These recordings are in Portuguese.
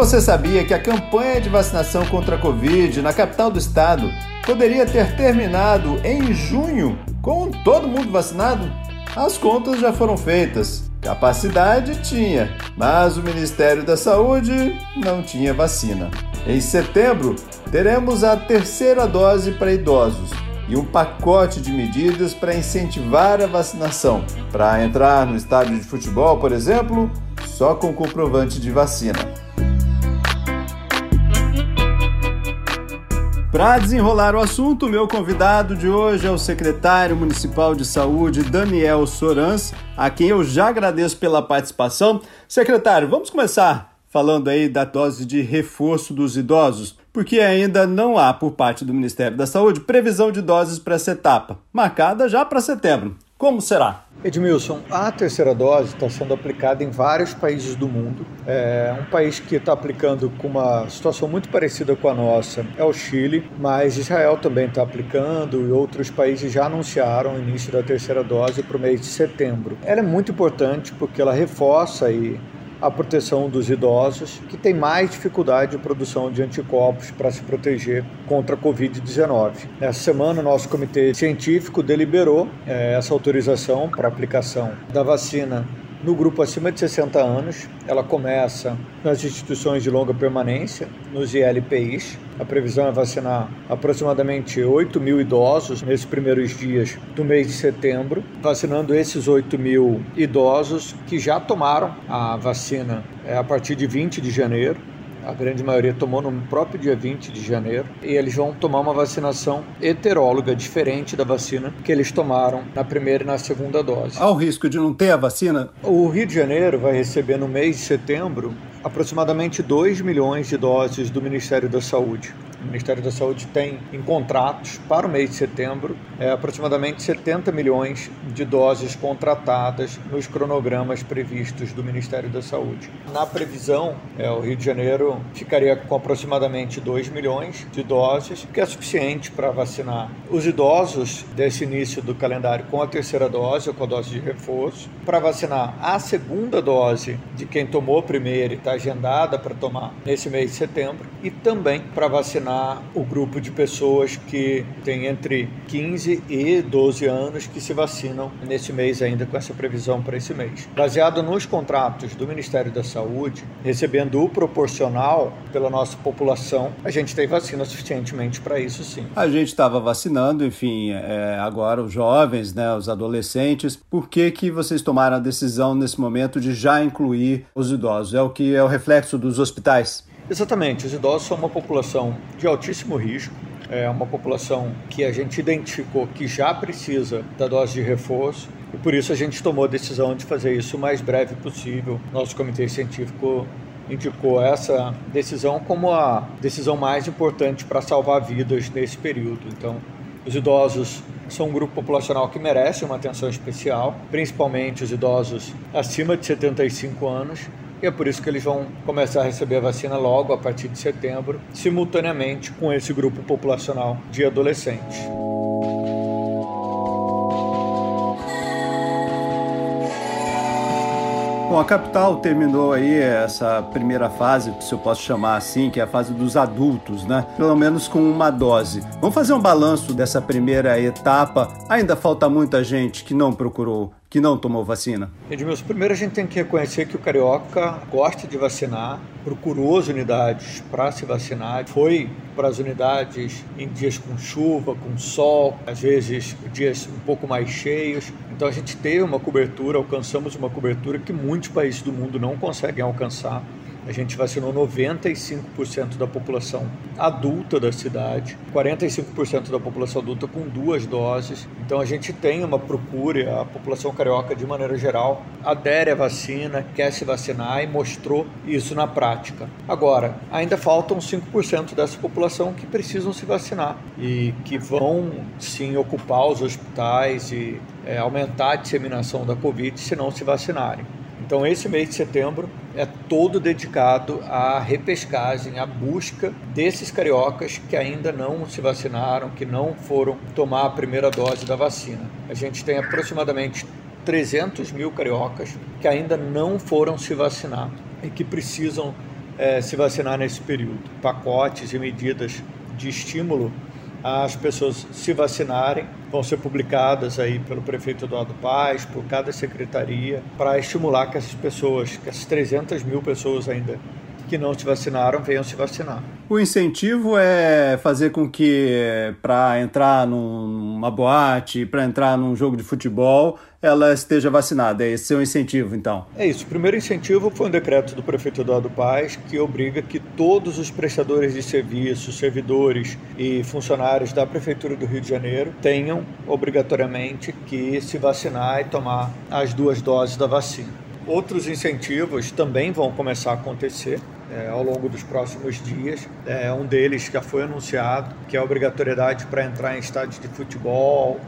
Você sabia que a campanha de vacinação contra a Covid na capital do estado poderia ter terminado em junho com todo mundo vacinado? As contas já foram feitas. Capacidade tinha, mas o Ministério da Saúde não tinha vacina. Em setembro, teremos a terceira dose para idosos e um pacote de medidas para incentivar a vacinação. Para entrar no estádio de futebol, por exemplo, só com comprovante de vacina. Para desenrolar o assunto, meu convidado de hoje é o secretário municipal de saúde, Daniel Sorans, a quem eu já agradeço pela participação. Secretário, vamos começar falando aí da dose de reforço dos idosos, porque ainda não há, por parte do Ministério da Saúde, previsão de doses para essa etapa, marcada já para setembro. Como será? Edmilson, a terceira dose está sendo aplicada em vários países do mundo. É um país que está aplicando com uma situação muito parecida com a nossa é o Chile, mas Israel também está aplicando e outros países já anunciaram o início da terceira dose para o mês de setembro. Ela é muito importante porque ela reforça aí a proteção dos idosos, que têm mais dificuldade de produção de anticorpos para se proteger contra a Covid-19. Nessa semana, o nosso comitê científico deliberou é, essa autorização para aplicação da vacina no grupo acima de 60 anos. Ela começa nas instituições de longa permanência, nos ILPIs. A previsão é vacinar aproximadamente 8 mil idosos nesses primeiros dias do mês de setembro, vacinando esses 8 mil idosos que já tomaram a vacina é, a partir de 20 de janeiro a grande maioria tomou no próprio dia 20 de janeiro, e eles vão tomar uma vacinação heteróloga, diferente da vacina que eles tomaram na primeira e na segunda dose. Há o risco de não ter a vacina? O Rio de Janeiro vai receber no mês de setembro aproximadamente 2 milhões de doses do Ministério da Saúde. O Ministério da Saúde tem em contratos para o mês de setembro é, aproximadamente 70 milhões de doses contratadas nos cronogramas previstos do Ministério da Saúde. Na previsão, é, o Rio de Janeiro ficaria com aproximadamente 2 milhões de doses, que é suficiente para vacinar os idosos desse início do calendário com a terceira dose ou com a dose de reforço, para vacinar a segunda dose de quem tomou a primeira e está agendada para tomar nesse mês de setembro, e também para vacinar vacinar o grupo de pessoas que tem entre 15 e 12 anos que se vacinam nesse mês ainda com essa previsão para esse mês. Baseado nos contratos do Ministério da Saúde, recebendo o proporcional pela nossa população, a gente tem vacina suficientemente para isso sim. A gente estava vacinando, enfim, é, agora os jovens, né, os adolescentes. Por que que vocês tomaram a decisão nesse momento de já incluir os idosos? É o que é o reflexo dos hospitais? Exatamente, os idosos são uma população de altíssimo risco, é uma população que a gente identificou que já precisa da dose de reforço e por isso a gente tomou a decisão de fazer isso o mais breve possível. Nosso comitê científico indicou essa decisão como a decisão mais importante para salvar vidas nesse período. Então, os idosos são um grupo populacional que merece uma atenção especial, principalmente os idosos acima de 75 anos, e é por isso que eles vão começar a receber a vacina logo a partir de setembro, simultaneamente com esse grupo populacional de adolescentes. Bom, a capital terminou aí essa primeira fase, se eu posso chamar assim, que é a fase dos adultos, né? Pelo menos com uma dose. Vamos fazer um balanço dessa primeira etapa. Ainda falta muita gente que não procurou que não tomou vacina? Edmilson, primeiro a gente tem que reconhecer que o carioca gosta de vacinar, procurou as unidades para se vacinar, foi para as unidades em dias com chuva, com sol, às vezes dias um pouco mais cheios. Então a gente teve uma cobertura, alcançamos uma cobertura que muitos países do mundo não conseguem alcançar. A gente vacinou 95% da população adulta da cidade, 45% da população adulta com duas doses. Então a gente tem uma procura, a população carioca de maneira geral adere à vacina, quer se vacinar e mostrou isso na prática. Agora, ainda faltam 5% dessa população que precisam se vacinar e que vão sim ocupar os hospitais e é, aumentar a disseminação da Covid se não se vacinarem. Então, esse mês de setembro é todo dedicado à repescagem, à busca desses cariocas que ainda não se vacinaram, que não foram tomar a primeira dose da vacina. A gente tem aproximadamente 300 mil cariocas que ainda não foram se vacinar e que precisam é, se vacinar nesse período. Pacotes e medidas de estímulo as pessoas se vacinarem, vão ser publicadas aí pelo prefeito Eduardo Paz, por cada secretaria, para estimular que essas pessoas, que essas 300 mil pessoas ainda que não se vacinaram venham se vacinar. O incentivo é fazer com que, para entrar numa boate, para entrar num jogo de futebol, ela esteja vacinada. É esse é o incentivo, então? É isso. O primeiro incentivo foi um decreto do prefeito Eduardo Paz que obriga que todos os prestadores de serviços, servidores e funcionários da Prefeitura do Rio de Janeiro tenham obrigatoriamente que se vacinar e tomar as duas doses da vacina. Outros incentivos também vão começar a acontecer é, ao longo dos próximos dias. É, um deles já foi anunciado, que é a obrigatoriedade para entrar em estádios de futebol,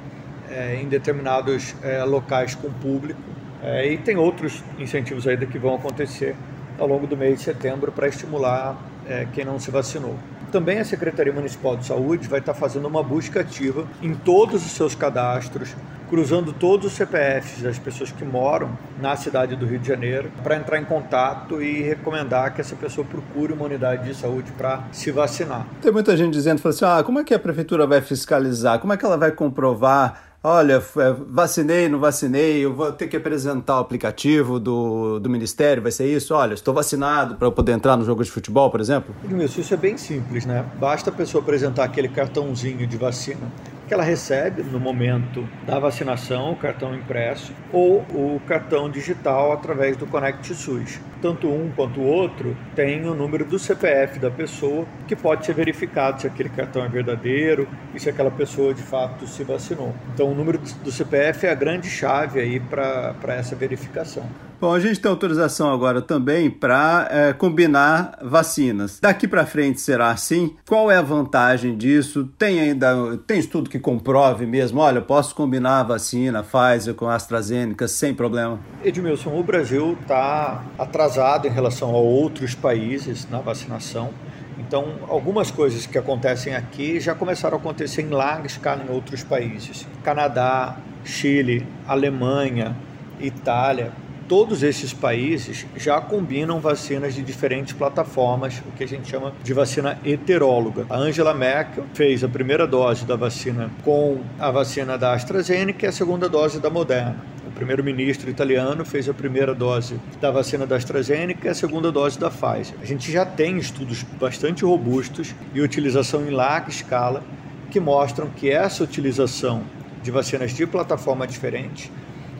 é, em determinados é, locais com público. É, e tem outros incentivos ainda que vão acontecer ao longo do mês de setembro para estimular é, quem não se vacinou. Também a Secretaria Municipal de Saúde vai estar fazendo uma busca ativa em todos os seus cadastros, cruzando todos os CPFs das pessoas que moram na cidade do Rio de Janeiro, para entrar em contato e recomendar que essa pessoa procure uma unidade de saúde para se vacinar. Tem muita gente dizendo assim: ah, como é que a prefeitura vai fiscalizar? Como é que ela vai comprovar? olha, é, vacinei, não vacinei, eu vou ter que apresentar o aplicativo do, do Ministério, vai ser isso? Olha, estou vacinado para eu poder entrar no jogo de futebol, por exemplo? Isso, isso é bem simples, né? Basta a pessoa apresentar aquele cartãozinho de vacina que ela recebe no momento da vacinação, o cartão impresso, ou o cartão digital através do Connect SUS. Tanto um quanto o outro tem o número do CPF da pessoa, que pode ser verificado se aquele cartão é verdadeiro e se aquela pessoa de fato se vacinou. Então, o número do CPF é a grande chave aí para essa verificação. Bom, a gente tem autorização agora também para é, combinar vacinas. Daqui para frente será assim? Qual é a vantagem disso? Tem ainda tem estudo que comprove mesmo? Olha, posso combinar a vacina Pfizer com a AstraZeneca sem problema? Edmilson, o Brasil está atrasado em relação a outros países na vacinação. Então, algumas coisas que acontecem aqui já começaram a acontecer em larga escala em outros países. Canadá, Chile, Alemanha, Itália todos esses países já combinam vacinas de diferentes plataformas, o que a gente chama de vacina heteróloga. A Angela Merkel fez a primeira dose da vacina com a vacina da AstraZeneca e a segunda dose da Moderna. Primeiro-ministro italiano fez a primeira dose da vacina da AstraZeneca e a segunda dose da Pfizer. A gente já tem estudos bastante robustos e utilização em larga escala que mostram que essa utilização de vacinas de plataforma diferente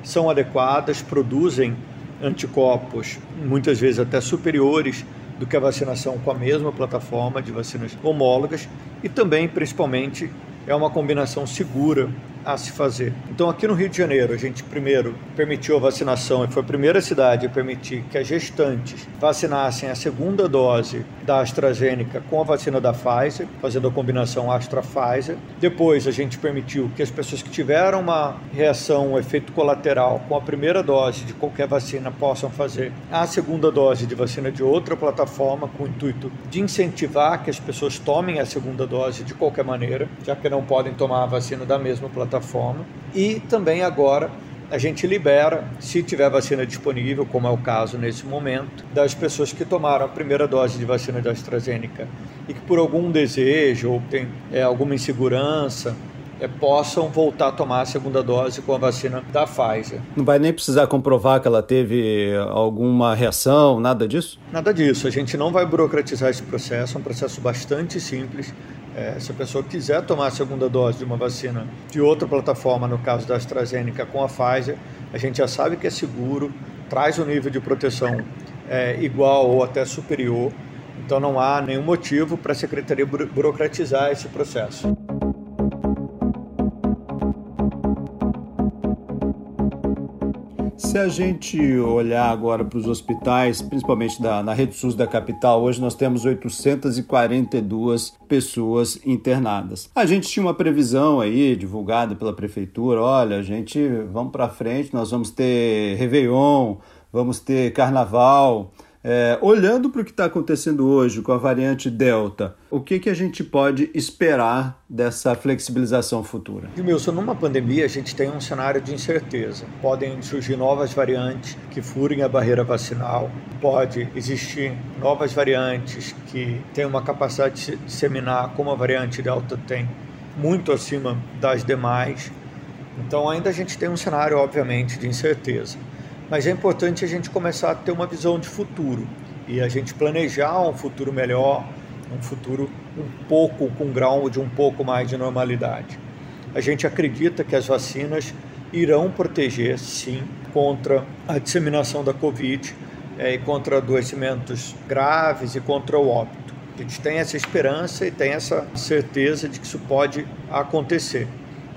são adequadas, produzem anticorpos muitas vezes até superiores do que a vacinação com a mesma plataforma de vacinas homólogas e também, principalmente, é uma combinação segura a se fazer. Então, aqui no Rio de Janeiro, a gente primeiro permitiu a vacinação e foi a primeira cidade a permitir que as gestantes vacinassem a segunda dose da AstraZeneca com a vacina da Pfizer, fazendo a combinação Astra-Pfizer. Depois, a gente permitiu que as pessoas que tiveram uma reação, um efeito colateral com a primeira dose de qualquer vacina possam fazer a segunda dose de vacina de outra plataforma, com o intuito de incentivar que as pessoas tomem a segunda dose de qualquer maneira, já que não podem tomar a vacina da mesma plataforma plataforma. E também agora a gente libera, se tiver vacina disponível, como é o caso nesse momento, das pessoas que tomaram a primeira dose de vacina da AstraZeneca e que por algum desejo ou tem é, alguma insegurança é, possam voltar a tomar a segunda dose com a vacina da Pfizer. Não vai nem precisar comprovar que ela teve alguma reação, nada disso? Nada disso. A gente não vai burocratizar esse processo, é um processo bastante simples. É, se a pessoa quiser tomar a segunda dose de uma vacina de outra plataforma, no caso da AstraZeneca com a Pfizer, a gente já sabe que é seguro, traz um nível de proteção é, igual ou até superior. Então não há nenhum motivo para a Secretaria burocratizar esse processo. Se a gente olhar agora para os hospitais, principalmente da, na rede SUS da capital, hoje nós temos 842 pessoas internadas. A gente tinha uma previsão aí, divulgada pela prefeitura, olha, a gente, vamos para frente, nós vamos ter Réveillon, vamos ter Carnaval, é, olhando para o que está acontecendo hoje com a variante Delta, o que, que a gente pode esperar dessa flexibilização futura? Wilson, numa pandemia a gente tem um cenário de incerteza. Podem surgir novas variantes que furem a barreira vacinal, pode existir novas variantes que têm uma capacidade de se disseminar, como a variante Delta tem, muito acima das demais. Então ainda a gente tem um cenário, obviamente, de incerteza mas é importante a gente começar a ter uma visão de futuro e a gente planejar um futuro melhor, um futuro um pouco com um grau de um pouco mais de normalidade. A gente acredita que as vacinas irão proteger, sim, contra a disseminação da Covid é, e contra adoecimentos graves e contra o óbito. A gente tem essa esperança e tem essa certeza de que isso pode acontecer.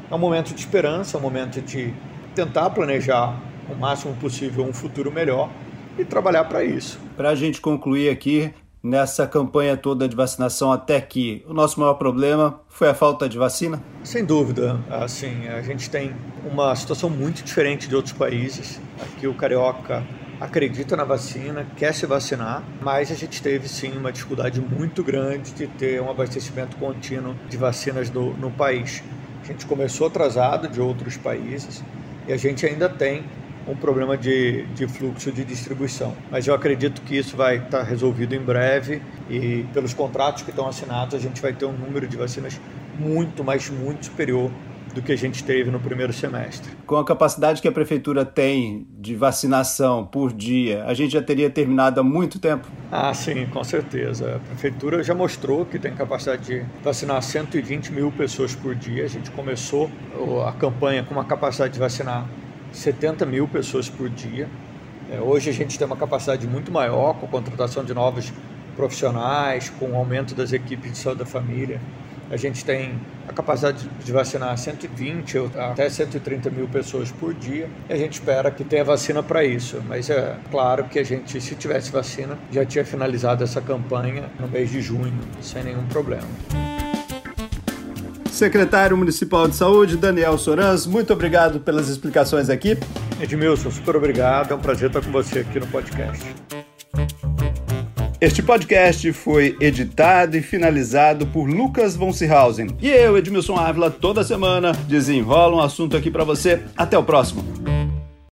É um momento de esperança, é um momento de tentar planejar o máximo possível um futuro melhor e trabalhar para isso. Para a gente concluir aqui, nessa campanha toda de vacinação até aqui, o nosso maior problema foi a falta de vacina? Sem dúvida. Assim, a gente tem uma situação muito diferente de outros países. Aqui o carioca acredita na vacina, quer se vacinar, mas a gente teve sim uma dificuldade muito grande de ter um abastecimento contínuo de vacinas no, no país. A gente começou atrasado de outros países e a gente ainda tem um problema de, de fluxo de distribuição. Mas eu acredito que isso vai estar resolvido em breve e pelos contratos que estão assinados a gente vai ter um número de vacinas muito, mas muito superior do que a gente teve no primeiro semestre. Com a capacidade que a prefeitura tem de vacinação por dia, a gente já teria terminado há muito tempo? Ah, sim, com certeza. A prefeitura já mostrou que tem capacidade de vacinar 120 mil pessoas por dia. A gente começou a campanha com uma capacidade de vacinar 70 mil pessoas por dia. É, hoje a gente tem uma capacidade muito maior com a contratação de novos profissionais, com o aumento das equipes de saúde da família. A gente tem a capacidade de vacinar 120 até 130 mil pessoas por dia e a gente espera que tenha vacina para isso. Mas é claro que a gente, se tivesse vacina, já tinha finalizado essa campanha no mês de junho, sem nenhum problema. Secretário Municipal de Saúde, Daniel Sorans, muito obrigado pelas explicações aqui. Edmilson, super obrigado. É um prazer estar com você aqui no podcast. Este podcast foi editado e finalizado por Lucas von Seehausen. E eu, Edmilson Ávila, toda semana desenrola um assunto aqui para você. Até o próximo.